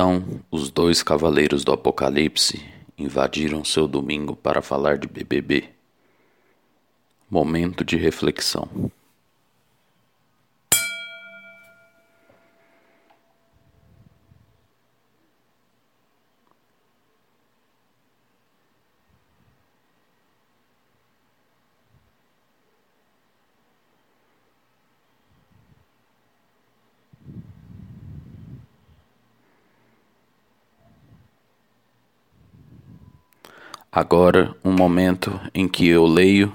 Então os dois cavaleiros do Apocalipse invadiram seu domingo para falar de BBB. Momento de reflexão. Agora, um momento em que eu leio,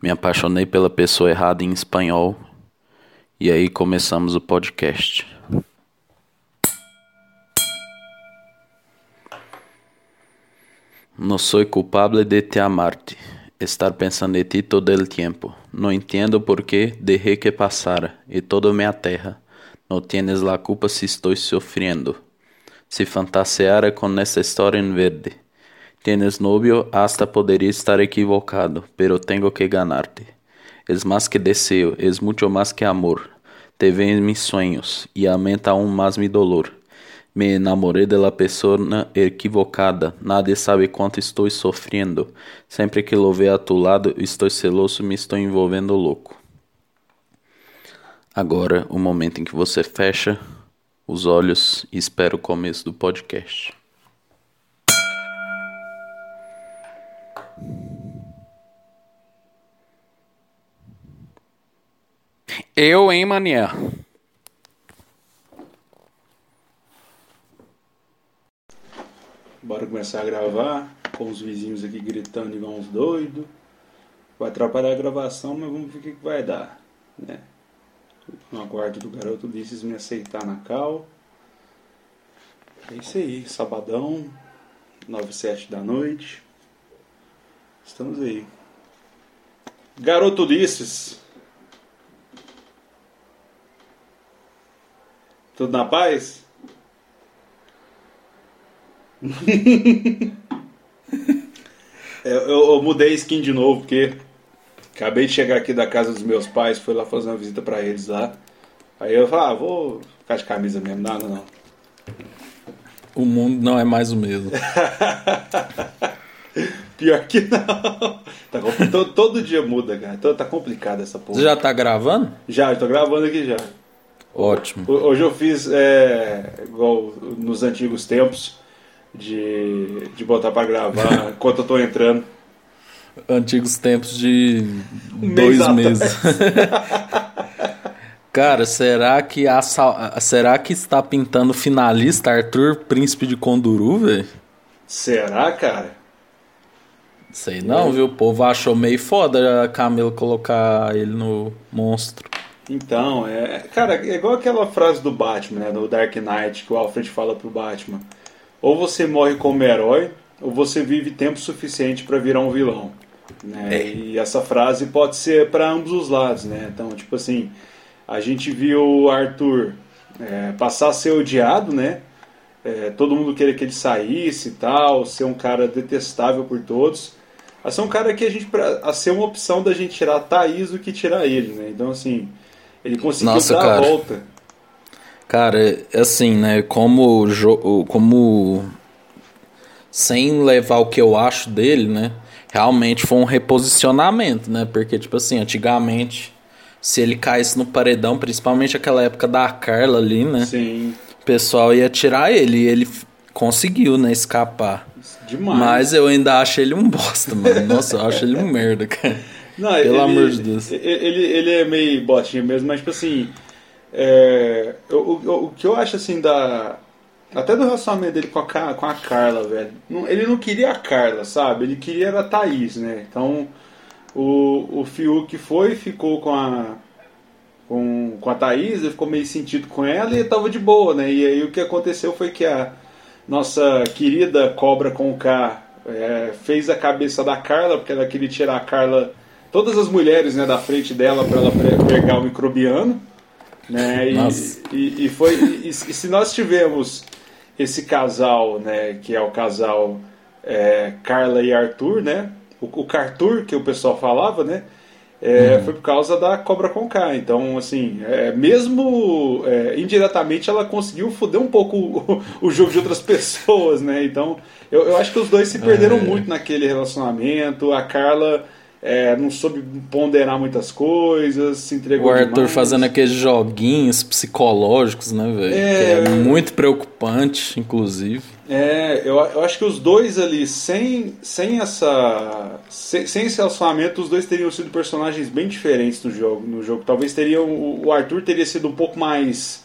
me apaixonei pela pessoa errada em espanhol, e aí começamos o podcast. No soy culpable de te amarte, estar pensando en ti todo el tiempo. No entiendo por qué dejé que pasara y todo me aterra. No tienes la culpa si estoy sufriendo. Si fantaseara con esta historia en verde. Tienes novio, hasta poderia estar equivocado, pero tengo que ganarte. Es más que deseo, es mucho más que amor. Te veo en mis sueños y aumenta aún más mi dolor. Me enamoré de la persona equivocada, nadie sabe quanto estou sofrendo. Sempre que lo veo a tu lado, estou celoso, me estou envolvendo louco. Agora, o momento em que você fecha os olhos e espera o começo do podcast. Eu, hein, mané? Bora começar a gravar com os vizinhos aqui gritando igual uns doidos. Vai atrapalhar a gravação, mas vamos ver o que, que vai dar. Né? No quarto do garoto disse me aceitar na cal. É isso aí, sabadão, 9 7 da noite. Estamos aí. Garoto Ulisses. Tudo na paz? eu, eu, eu, mudei skin de novo, porque acabei de chegar aqui da casa dos meus pais, fui lá fazer uma visita pra eles lá. Aí eu falei, ah, vou ficar de camisa mesmo, nada não. O mundo não é mais o mesmo. Pior que não. Tá, todo, todo, dia muda, cara. Então tá complicado essa porra. Você já tá gravando? Já, tô gravando aqui já. Ótimo. Hoje eu fiz é, igual nos antigos tempos de, de botar para gravar enquanto eu tô entrando. Antigos tempos de um dois mês meses. Cara, será que a, será que está pintando finalista Arthur Príncipe de Conduru, velho? Será, cara? Sei não, é. viu? O povo achou meio foda a Camila colocar ele no monstro. Então, é. Cara, é igual aquela frase do Batman, né? Do Dark Knight, que o Alfred fala pro Batman. Ou você morre como herói, ou você vive tempo suficiente para virar um vilão. Né? É. E essa frase pode ser para ambos os lados, né? Então, tipo assim, a gente viu o Arthur é, passar a ser odiado, né? É, todo mundo queria que ele saísse e tal, ser um cara detestável por todos. A ser um cara que a gente, a ser uma opção da gente tirar a Thaís do que tirar ele, né? Então, assim, ele conseguiu Nossa, dar cara. a volta. Cara, assim, né? Como, como sem levar o que eu acho dele, né? Realmente foi um reposicionamento, né? Porque, tipo assim, antigamente, se ele caísse no paredão, principalmente aquela época da Carla ali, né? Sim. O pessoal ia tirar ele. E ele conseguiu, né? Escapar. Demais. Mas eu ainda acho ele um bosta, mano. Nossa, eu acho ele um merda, cara. Não, Pelo ele, amor de Deus. Ele, ele é meio botinha mesmo, mas tipo assim. É, o, que eu acho assim da. Até do relacionamento dele com a, com a Carla, velho. Ele não queria a Carla, sabe? Ele queria a Thaís, né? Então o, o Fiuk foi, ficou com a. Com, com a Thaís, ele ficou meio sentido com ela e tava de boa, né? E aí o que aconteceu foi que a nossa querida Cobra com K é, fez a cabeça da Carla, porque ela queria tirar a Carla todas as mulheres né, da frente dela para ela pegar o microbiano. Né, e, e, e, foi, e, e, se nós tivemos esse casal, né, que é o casal é, Carla e Arthur, né, o, o Cartur que o pessoal falava, né, é, uhum. foi por causa da Cobra com K. Então, assim, é, mesmo é, indiretamente ela conseguiu foder um pouco o, o, jogo de outras pessoas, né? Então, eu, eu acho que os dois se perderam é. muito naquele relacionamento. A Carla é, não soube ponderar muitas coisas, se entregou. O Arthur demais. fazendo aqueles joguinhos psicológicos, né, velho? É, é muito preocupante, inclusive. É, eu, eu acho que os dois ali, sem, sem essa. Sem, sem esse relacionamento, os dois teriam sido personagens bem diferentes no jogo. No jogo. Talvez teriam. O Arthur teria sido um pouco mais.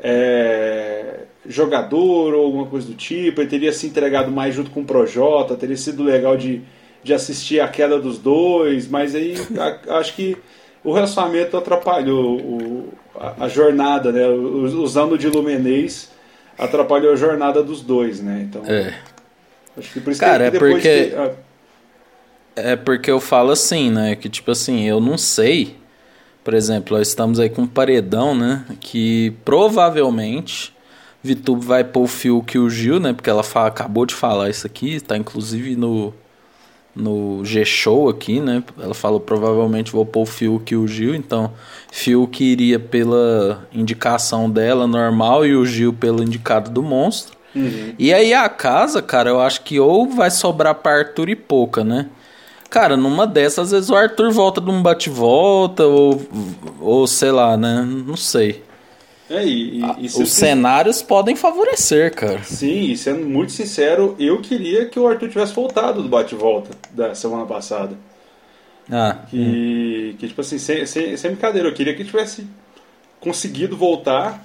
É, jogador ou alguma coisa do tipo, ele teria se entregado mais junto com o Projota, teria sido legal de de assistir a queda dos dois, mas aí a, acho que o relacionamento atrapalhou o, a, a, jornada, né? Usando de Lumenês atrapalhou a jornada dos dois, né? Então, é. acho que por isso Cara, que é porque ah, é porque eu falo assim, né? Que tipo assim, eu não sei. Por exemplo, nós estamos aí com um paredão, né? Que provavelmente Vitube vai pôr o Fiuk e o Gil, né? Porque ela fala, acabou de falar isso aqui, tá inclusive no no G-Show aqui, né? Ela falou provavelmente vou pôr o Fiuk e o Gil, então Fiuk iria pela indicação dela normal e o Gil pelo indicado do monstro. Uhum. E aí a casa, cara, eu acho que ou vai sobrar pra Arthur e pouca, né? Cara, numa dessas, às vezes o Arthur volta de um bate-volta, ou, ou sei lá, né? Não sei. É, e, e, Os cenários podem favorecer, cara. Sim, e sendo muito sincero, eu queria que o Arthur tivesse voltado do bate-volta da semana passada. Ah. Que, hum. que tipo assim, sem, sem, sem brincadeira, eu queria que tivesse conseguido voltar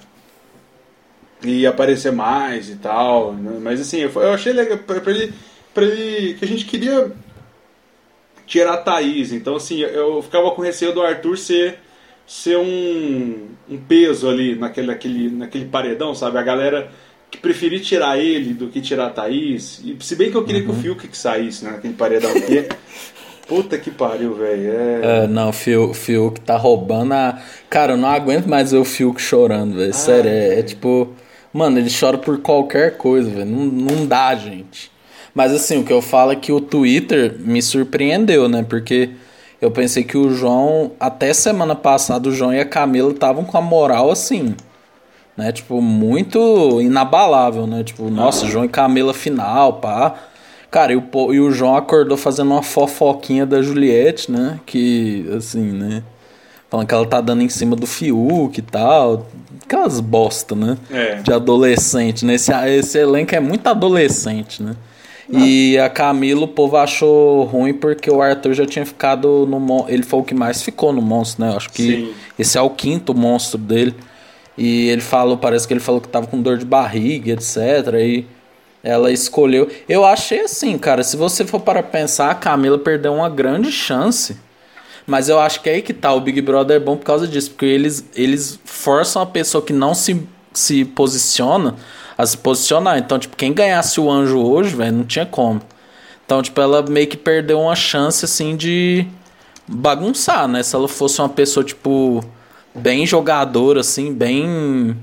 e aparecer mais e tal. Né? Mas assim, eu, eu achei legal pra, pra, ele, pra ele. que a gente queria tirar a Thaís. Então, assim, eu ficava com receio do Arthur ser ser um, um peso ali naquele, naquele, naquele paredão, sabe? A galera que preferir tirar ele do que tirar a Thaís. E, se bem que eu queria uhum. que o uhum. Fiuk que saísse, né? Naquele paredão. Porque, puta que pariu, velho. É... é... não, o Fiuk, Fiuk tá roubando a. Cara, eu não aguento mais ver o Fiuk chorando, velho. Sério, é, é, tipo. Mano, ele chora por qualquer coisa, velho. Não, não dá, gente. Mas assim, o que eu falo é que o Twitter me surpreendeu, né? Porque eu pensei que o João, até semana passada, o João e a Camila estavam com a moral assim, né? Tipo, muito inabalável, né? Tipo, nossa, João e Camila final, pá. Cara, e o, e o João acordou fazendo uma fofoquinha da Juliette, né? Que, assim, né? Falando que ela tá dando em cima do Fiuk e tal. Aquelas bosta, né? É. De adolescente, né? Esse, esse elenco é muito adolescente, né? E a Camila, o povo achou ruim porque o Arthur já tinha ficado no. Ele foi o que mais ficou no monstro, né? Acho que Sim. esse é o quinto monstro dele. E ele falou, parece que ele falou que tava com dor de barriga, etc. E ela escolheu. Eu achei assim, cara, se você for para pensar, a Camila perdeu uma grande chance. Mas eu acho que é aí que tá. O Big Brother é bom por causa disso. Porque eles, eles forçam a pessoa que não se, se posiciona a se posicionar. Então, tipo, quem ganhasse o anjo hoje, velho, não tinha como. Então, tipo, ela meio que perdeu uma chance, assim, de bagunçar, né? Se ela fosse uma pessoa, tipo, bem jogadora, assim, bem.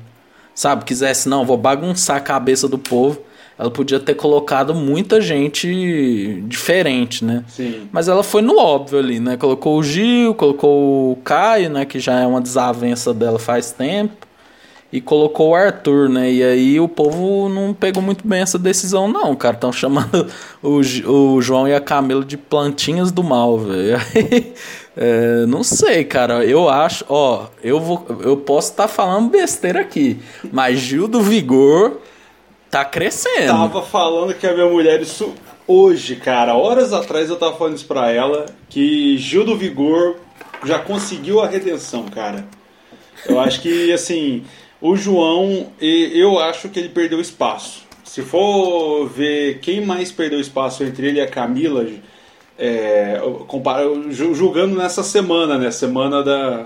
Sabe, quisesse, não, vou bagunçar a cabeça do povo. Ela podia ter colocado muita gente diferente, né? Sim. Mas ela foi no óbvio ali, né? Colocou o Gil, colocou o Caio, né? Que já é uma desavença dela faz tempo e colocou o Arthur, né? E aí o povo não pegou muito bem essa decisão, não, cara. Estão chamando o, o João e a Camila de plantinhas do mal, velho. É, não sei, cara. Eu acho, ó, eu vou, eu posso estar tá falando besteira aqui, mas Gil do Vigor tá crescendo. Tava falando que a minha mulher isso hoje, cara. Horas atrás eu tava falando isso pra ela que Gil do Vigor já conseguiu a redenção, cara. Eu acho que assim, o João, eu acho que ele perdeu espaço. Se for ver quem mais perdeu espaço entre ele e a Camila, é, julgando nessa semana, né? Semana da.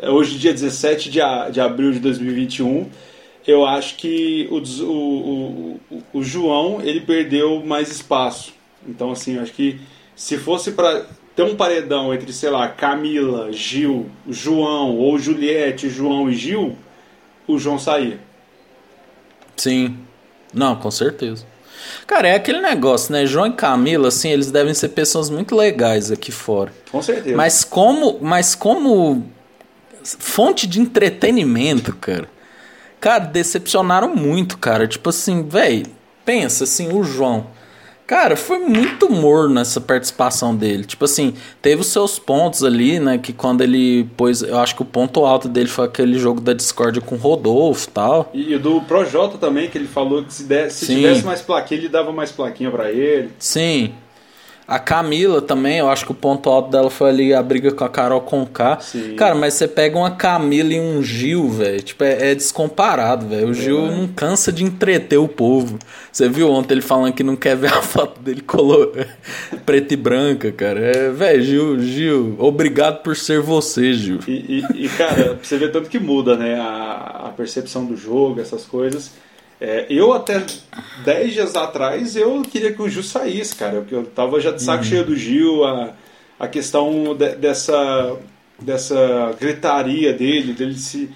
Hoje, dia 17 de, de abril de 2021, eu acho que o, o, o, o João ele perdeu mais espaço. Então, assim, eu acho que se fosse para ter um paredão entre, sei lá, Camila, Gil, João, ou Juliette, João e Gil, o João sair. Sim. Não, com certeza. Cara, é aquele negócio, né? João e Camila, assim, eles devem ser pessoas muito legais aqui fora. Com certeza. Mas como, mas como fonte de entretenimento, cara. Cara, decepcionaram muito, cara. Tipo assim, velho, pensa assim, o João. Cara, foi muito morno essa participação dele. Tipo assim, teve os seus pontos ali, né? Que quando ele pôs. Eu acho que o ponto alto dele foi aquele jogo da Discord com o Rodolfo tal. e do Projota também, que ele falou que se, desse, se tivesse mais plaquinha, ele dava mais plaquinha para ele. Sim. A Camila também, eu acho que o ponto alto dela foi ali a briga com a Carol Conká. Sim. Cara, mas você pega uma Camila e um Gil, velho. Tipo, é, é descomparado, velho. O é, Gil não cansa de entreter o povo. Você viu ontem ele falando que não quer ver a foto dele color preta e branca, cara. É, velho, Gil, Gil, obrigado por ser você, Gil. E, e, e cara, você vê tanto que muda, né? A, a percepção do jogo, essas coisas. É, eu até 10 dias atrás eu queria que o Gil saísse, cara, porque eu tava já de saco uhum. cheio do Gil, a, a questão de, dessa, dessa gritaria dele, dele se.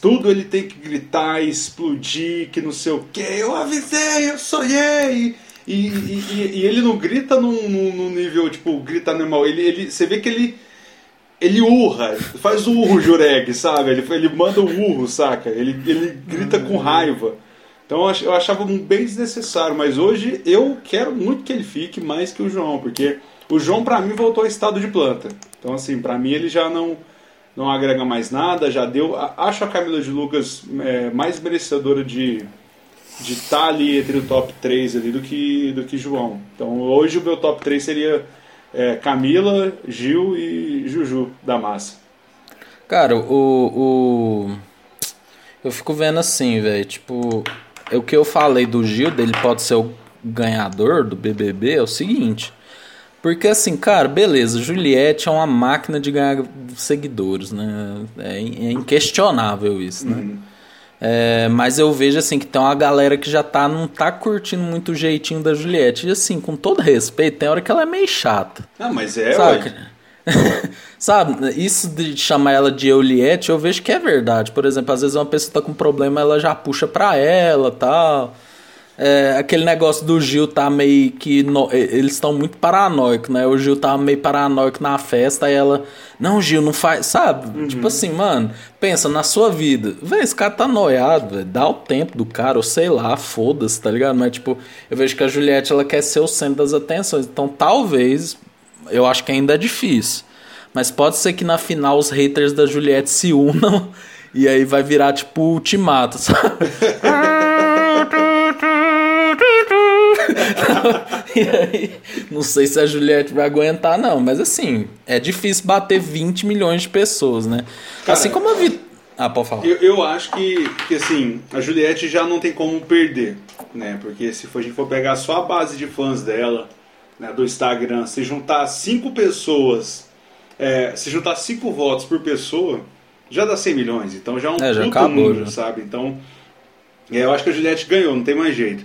Tudo ele tem que gritar e explodir, que não sei o que, eu avisei, eu sonhei! E, e, e, e ele não grita num, num, nível, tipo, grita normal. Ele, ele, você vê que ele ele urra, faz o urro Jureg, sabe? Ele, ele manda o urro, saca? Ele, ele grita com raiva. Então eu achava bem desnecessário, mas hoje eu quero muito que ele fique mais que o João, porque o João para mim voltou ao estado de planta. Então assim, para mim ele já não não agrega mais nada, já deu. Acho a Camila de Lucas é, mais merecedora de de estar tá ali entre o top 3 ali do que do que João. Então hoje o meu top 3 seria é, Camila, Gil e Juju da massa. Cara, o, o eu fico vendo assim, velho, tipo, o que eu falei do Gil, dele pode ser o ganhador do BBB, é o seguinte. Porque assim, cara, beleza, Juliette é uma máquina de ganhar seguidores, né? É, é inquestionável isso, né? Uhum. É, mas eu vejo assim que tem uma galera que já tá, não tá curtindo muito o jeitinho da Juliette. E assim, com todo respeito, tem hora que ela é meio chata. Ah, mas é, sabe? Sabe, isso de chamar ela de Euliette, eu vejo que é verdade. Por exemplo, às vezes uma pessoa tá com problema, ela já puxa pra ela tal. É, aquele negócio do Gil tá meio que. No, eles estão muito paranoicos, né? O Gil tá meio paranoico na festa e ela. Não, Gil, não faz. Sabe? Uhum. Tipo assim, mano, pensa na sua vida. Vê, esse cara tá noiado, véio, dá o tempo do cara, ou sei lá, foda-se, tá ligado? Mas, tipo, eu vejo que a Juliette ela quer ser o centro das atenções. Então, talvez, eu acho que ainda é difícil. Mas pode ser que na final os haters da Juliette se unam e aí vai virar tipo ultimato, sabe? e aí, não sei se a Juliette vai aguentar, não. Mas assim, é difícil bater 20 milhões de pessoas, né? Cara, assim como a Vitória. Ah, pode falar. Eu, eu acho que, que assim, a Juliette já não tem como perder, né? Porque se for, a gente for pegar só a base de fãs dela, né, do Instagram, se juntar cinco pessoas, é, se juntar cinco votos por pessoa, já dá 100 milhões. Então já é um é, já acabou, já. sabe? Então, é, eu acho que a Juliette ganhou, não tem mais jeito.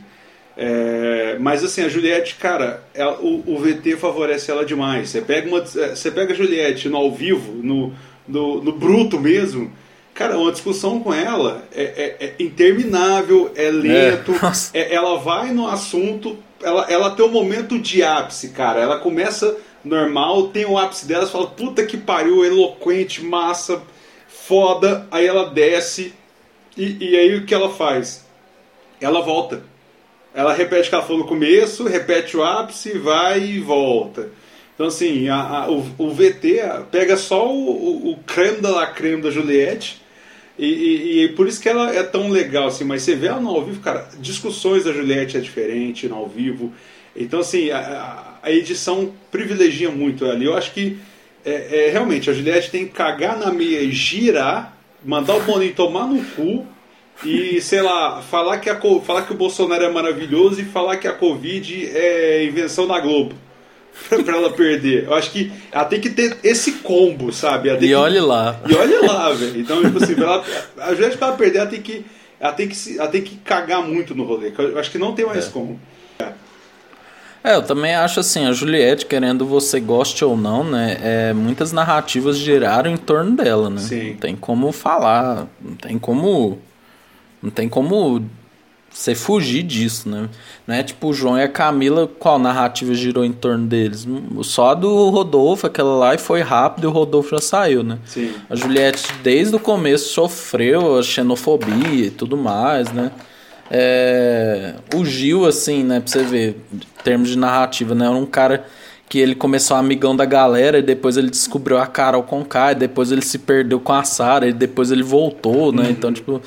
É, mas assim, a Juliette, cara, ela, o, o, VT favorece ela demais. Você pega, uma, é, você pega a Juliette no ao vivo, no, no, no bruto mesmo, cara, uma discussão com ela é, é, é interminável, é lento, é, ela vai no assunto, ela, ela tem um momento de ápice, cara. Ela começa normal, tem o ápice dela, você fala, puta que pariu, eloquente, massa, foda. Aí ela desce, e, e aí o que ela faz? Ela volta. Ela repete o que ela falou no começo, repete o ápice, vai e volta. Então, assim, a, a, o, o, VT pega só o, o, o creme da la creme da Juliette e, e, e, por isso que ela é tão legal, assim. Mas você vê ela no ao vivo, cara, discussões da Juliette é diferente no ao vivo. Então, assim, a, a edição privilegia muito ela. Eu acho que é, é, realmente a Juliette tem que cagar na meia e girar, mandar o Boninho tomar no cu e, sei lá, falar que, a, falar que o Bolsonaro é maravilhoso e falar que a Covid é invenção da Globo. pra ela perder. Eu acho que ela tem que ter esse combo, sabe? e olhe lá. E olhe lá, velho. Então, tipo assim, ela, a Juliette pra ela perder, ela tem que. Ela tem que, ela tem que cagar muito no rolê. Eu acho que não tem mais é. como. É, eu também acho assim, a Juliette, querendo você goste ou não, né? É, muitas narrativas giraram em torno dela, né? Sim. Não tem como falar, não tem como. Não tem como você fugir disso, né? Não é tipo o João e a Camila, qual narrativa girou em torno deles? Só a do Rodolfo, aquela lá, e foi rápido e o Rodolfo já saiu, né? Sim. A Juliette, desde o começo, sofreu a xenofobia e tudo mais, né? É... O Gil, assim, né, pra você ver, em termos de narrativa, né? Era um cara que ele começou amigão da galera e depois ele descobriu a Carol Conká e depois ele se perdeu com a Sara e depois ele voltou, né? Então, tipo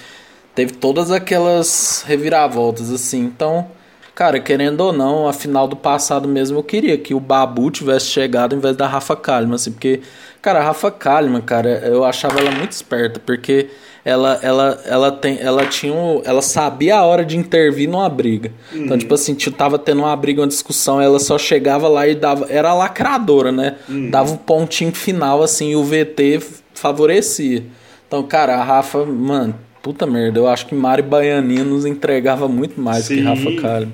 teve todas aquelas reviravoltas assim. Então, cara, querendo ou não, a final do passado mesmo eu queria que o Babu tivesse chegado em vez da Rafa Kalimann, assim, porque cara, a Rafa Kalimann, cara, eu achava ela muito esperta, porque ela ela ela tem ela tinha um, ela sabia a hora de intervir numa briga. Então, uhum. Então, tipo assim, tava tendo uma briga, uma discussão, ela só chegava lá e dava, era lacradora, né? Uhum. Dava o um pontinho final assim, e o VT favorecia. Então, cara, a Rafa, mano, Puta merda, eu acho que Mari Baianinha nos entregava muito mais Sim. que Rafa Kalimann.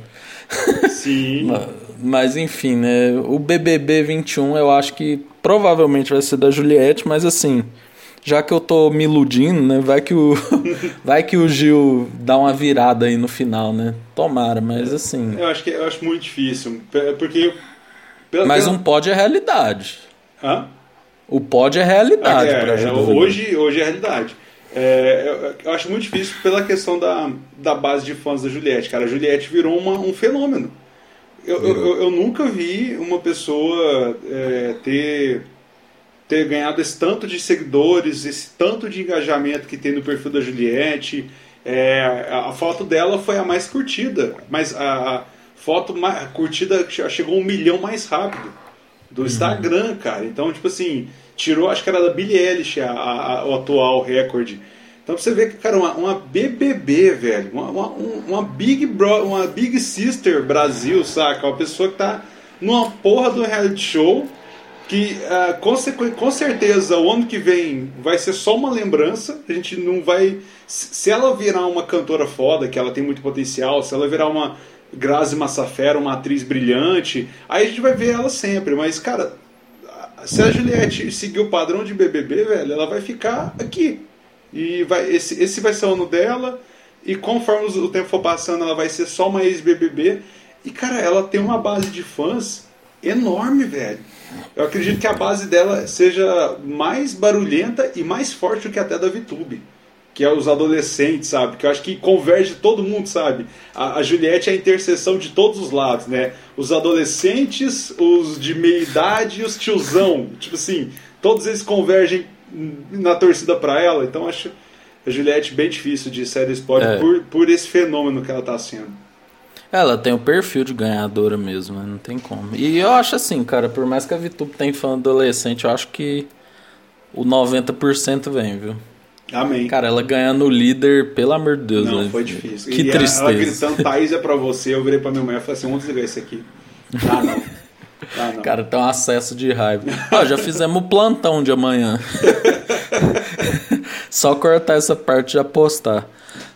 Sim. mas, mas, enfim, né? O BBB 21 eu acho que provavelmente vai ser da Juliette, mas assim, já que eu tô me iludindo, né? Vai que o, vai que o Gil dá uma virada aí no final, né? Tomara, mas assim. Eu acho que eu acho muito difícil, porque. mas um pódio é realidade. Hã? O pódio é realidade. Ah, é, é, hoje, hoje é realidade. É, eu, eu, acho muito difícil pela questão da, da base de fãs da Juliette. Cara, a Juliette virou uma, um fenômeno. Eu, eu, eu, nunca vi uma pessoa é, ter, ter ganhado esse tanto de seguidores, esse tanto de engajamento que tem no perfil da Juliette. É, a, a foto dela foi a mais curtida, mas a, a foto mais, curtida chegou a um milhão mais rápido do. Instagram, cara. Então, tipo assim, tirou, acho que era da Billie Eilish, a, a, a, o atual recorde. Então pra você ver que, cara, uma, uma BBB, velho, uma, uma, uma, Big Bro, uma Big Sister Brasil, saca? Uma pessoa que tá numa porra do reality show que uh, com, com certeza o ano que vem vai ser só uma lembrança, a gente não vai... Se ela virar uma cantora foda, que ela tem muito potencial, se ela virar uma Grazi Massafera, uma atriz brilhante, aí a gente vai ver ela sempre, mas, cara, se a Juliette seguir o padrão de BBB, velho, ela vai ficar aqui. E vai, esse, esse vai ser o ano dela. E conforme o tempo for passando, ela vai ser só uma ex-BBB. E, cara, ela tem uma base de fãs enorme, velho. Eu acredito que a base dela seja mais barulhenta e mais forte do que até da VTube que é os adolescentes, sabe? Que eu acho que converge todo mundo, sabe? A, a Juliette é a interseção de todos os lados, né? Os adolescentes, os de meia idade e os tiozão. Tipo assim, todos eles convergem na torcida para ela. Então acho a Juliette bem difícil de desse pódio é. por, por esse fenômeno que ela tá sendo. Ela tem o perfil de ganhadora mesmo, né? não tem como. E eu acho assim, cara, por mais que a VTube tenha fã adolescente, eu acho que o 90% vem, viu? Amém. Cara, ela ganhando o líder, pelo amor de Deus. Não, né? foi difícil. Que e tristeza. Ela gritando, Thaís é pra você. Eu virei pra minha mãe e falei assim: vamos desligar esse aqui. Ah, não. Ah, não. Cara, tem um acesso de raiva. Ó, já fizemos o plantão de amanhã. Só cortar essa parte e já postar.